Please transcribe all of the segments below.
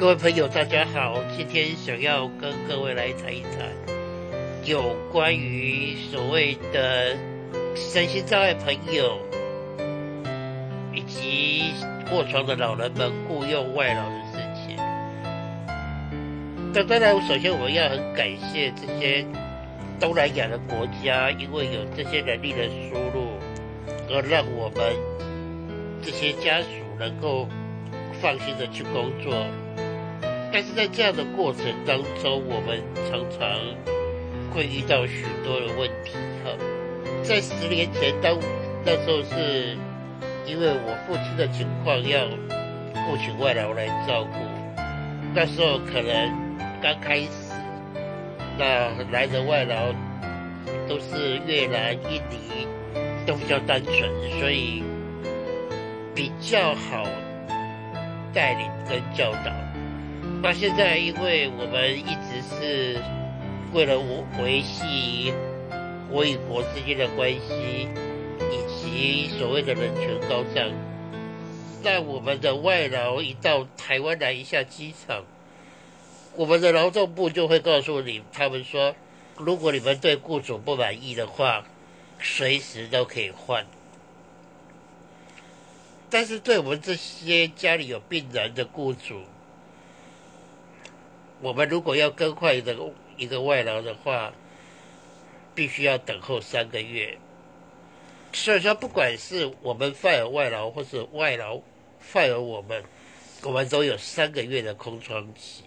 各位朋友，大家好，今天想要跟各位来谈一谈有关于所谓的身心障碍朋友以及卧床的老人们雇佣外劳的事情。那当然，首先我们要很感谢这些东南亚的国家，因为有这些人力的输入，而让我们这些家属能够放心的去工作。但是在这样的过程当中，我们常常会遇到许多的问题。哈，在十年前，当那时候是因为我父亲的情况要雇请外劳来照顾，那时候可能刚开始，那来的外劳都是越南、印尼，都比较单纯，所以比较好带领跟教导。那现在，因为我们一直是为了维系国与国之间的关系，以及所谓的人权高涨，那我们的外劳一到台湾来一下机场，我们的劳动部就会告诉你，他们说，如果你们对雇主不满意的话，随时都可以换。但是对我们这些家里有病人的雇主，我们如果要更换一个一个外劳的话，必须要等候三个月。所以说，不管是我们 fire 外劳，或是外劳 fire 我们，我们都有三个月的空窗期。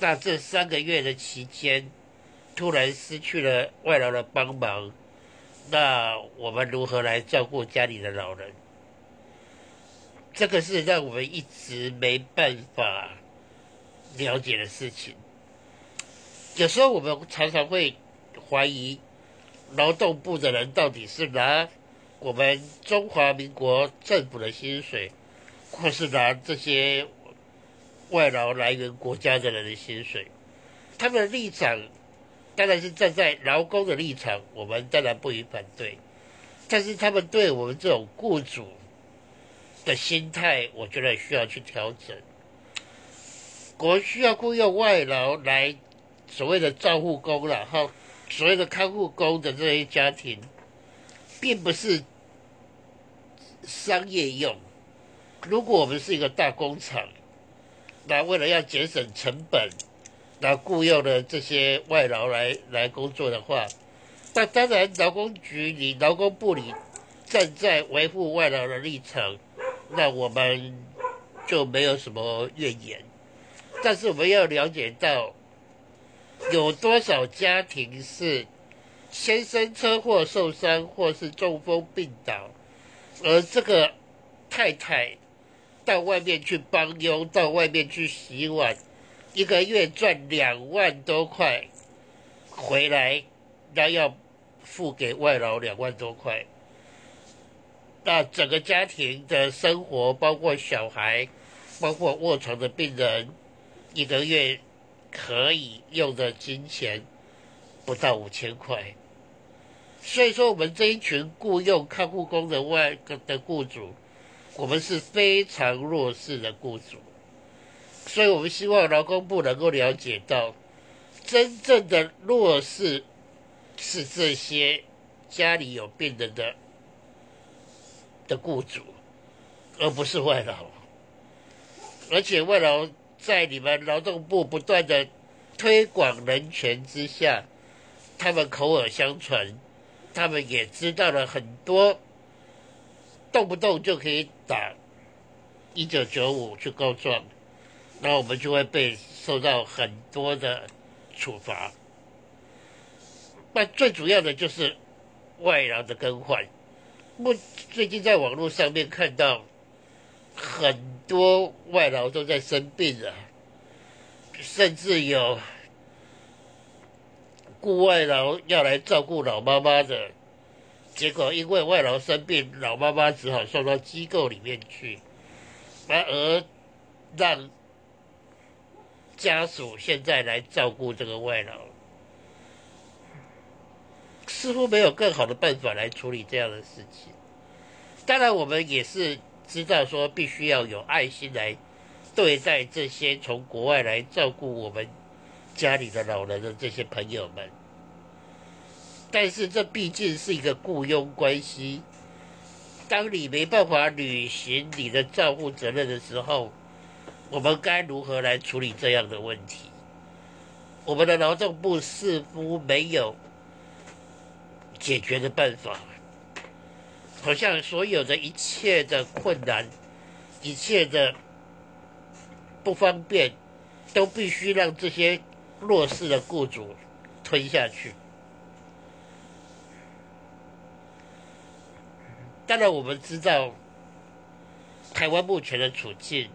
那这三个月的期间，突然失去了外劳的帮忙，那我们如何来照顾家里的老人？这个是让我们一直没办法。了解的事情，有时候我们常常会怀疑劳动部的人到底是拿我们中华民国政府的薪水，或是拿这些外劳来源国家的人的薪水。他们的立场当然是站在劳工的立场，我们当然不予反对。但是他们对我们这种雇主的心态，我觉得需要去调整。国需要雇佣外劳来所谓的照护工了哈，所谓的看护工的这些家庭，并不是商业用。如果我们是一个大工厂，那为了要节省成本，那雇佣的这些外劳来来工作的话，那当然劳工局你劳工部里站在维护外劳的立场，那我们就没有什么怨言。但是我们要了解到，有多少家庭是先生车祸受伤，或是中风病倒，而这个太太到外面去帮佣，到外面去洗碗，一个月赚两万多块，回来那要付给外劳两万多块，那整个家庭的生活，包括小孩，包括卧床的病人。一个月可以用的金钱不到五千块，所以说我们这一群雇佣看护工的外的雇主，我们是非常弱势的雇主，所以我们希望劳工部能够了解到，真正的弱势是这些家里有病人的的雇主，而不是外劳，而且外劳。在你们劳动部不断的推广人权之下，他们口耳相传，他们也知道了很多，动不动就可以打一九九五去告状，那我们就会被受到很多的处罚。那最主要的就是外劳的更换。我最近在网络上面看到。很多外劳都在生病了，甚至有雇外劳要来照顾老妈妈的，结果因为外劳生病，老妈妈只好送到机构里面去，反而让家属现在来照顾这个外劳，似乎没有更好的办法来处理这样的事情。当然，我们也是。知道说必须要有爱心来对待这些从国外来照顾我们家里的老人的这些朋友们。但是这毕竟是一个雇佣关系，当你没办法履行你的照顾责任的时候，我们该如何来处理这样的问题？我们的劳动部似乎没有解决的办法，好像所有的一切的困难，一切的。不方便，都必须让这些弱势的雇主吞下去。当然，我们知道台湾目前的处境，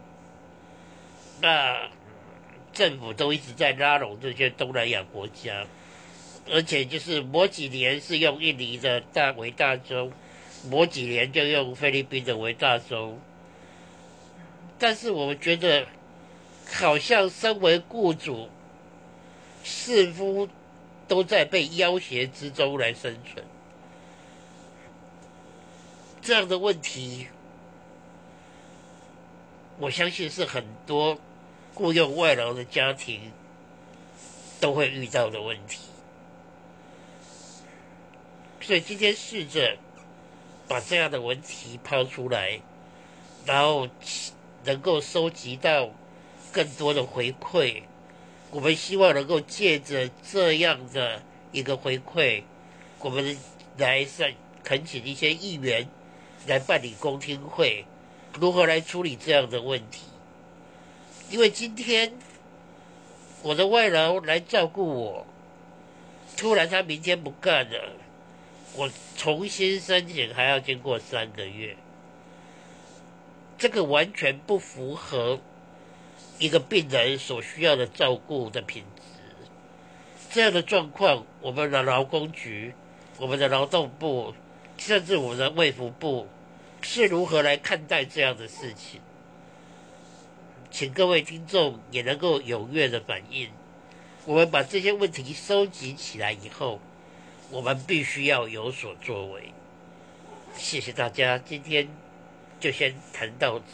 那政府都一直在拉拢这些东南亚国家，而且就是某几年是用印尼的大为大宗，某几年就用菲律宾的为大宗，但是我们觉得。好像身为雇主，似乎都在被要挟之中来生存。这样的问题，我相信是很多雇佣外劳的家庭都会遇到的问题。所以今天试着把这样的问题抛出来，然后能够收集到。更多的回馈，我们希望能够借着这样的一个回馈，我们来上恳请一些议员来办理公听会，如何来处理这样的问题？因为今天我的外劳来照顾我，突然他明天不干了，我重新申请还要经过三个月，这个完全不符合。一个病人所需要的照顾的品质，这样的状况，我们的劳工局、我们的劳动部，甚至我们的卫福部，是如何来看待这样的事情？请各位听众也能够踊跃的反映。我们把这些问题收集起来以后，我们必须要有所作为。谢谢大家，今天就先谈到此。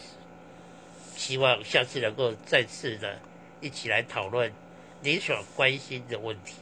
希望下次能够再次的一起来讨论您所关心的问题。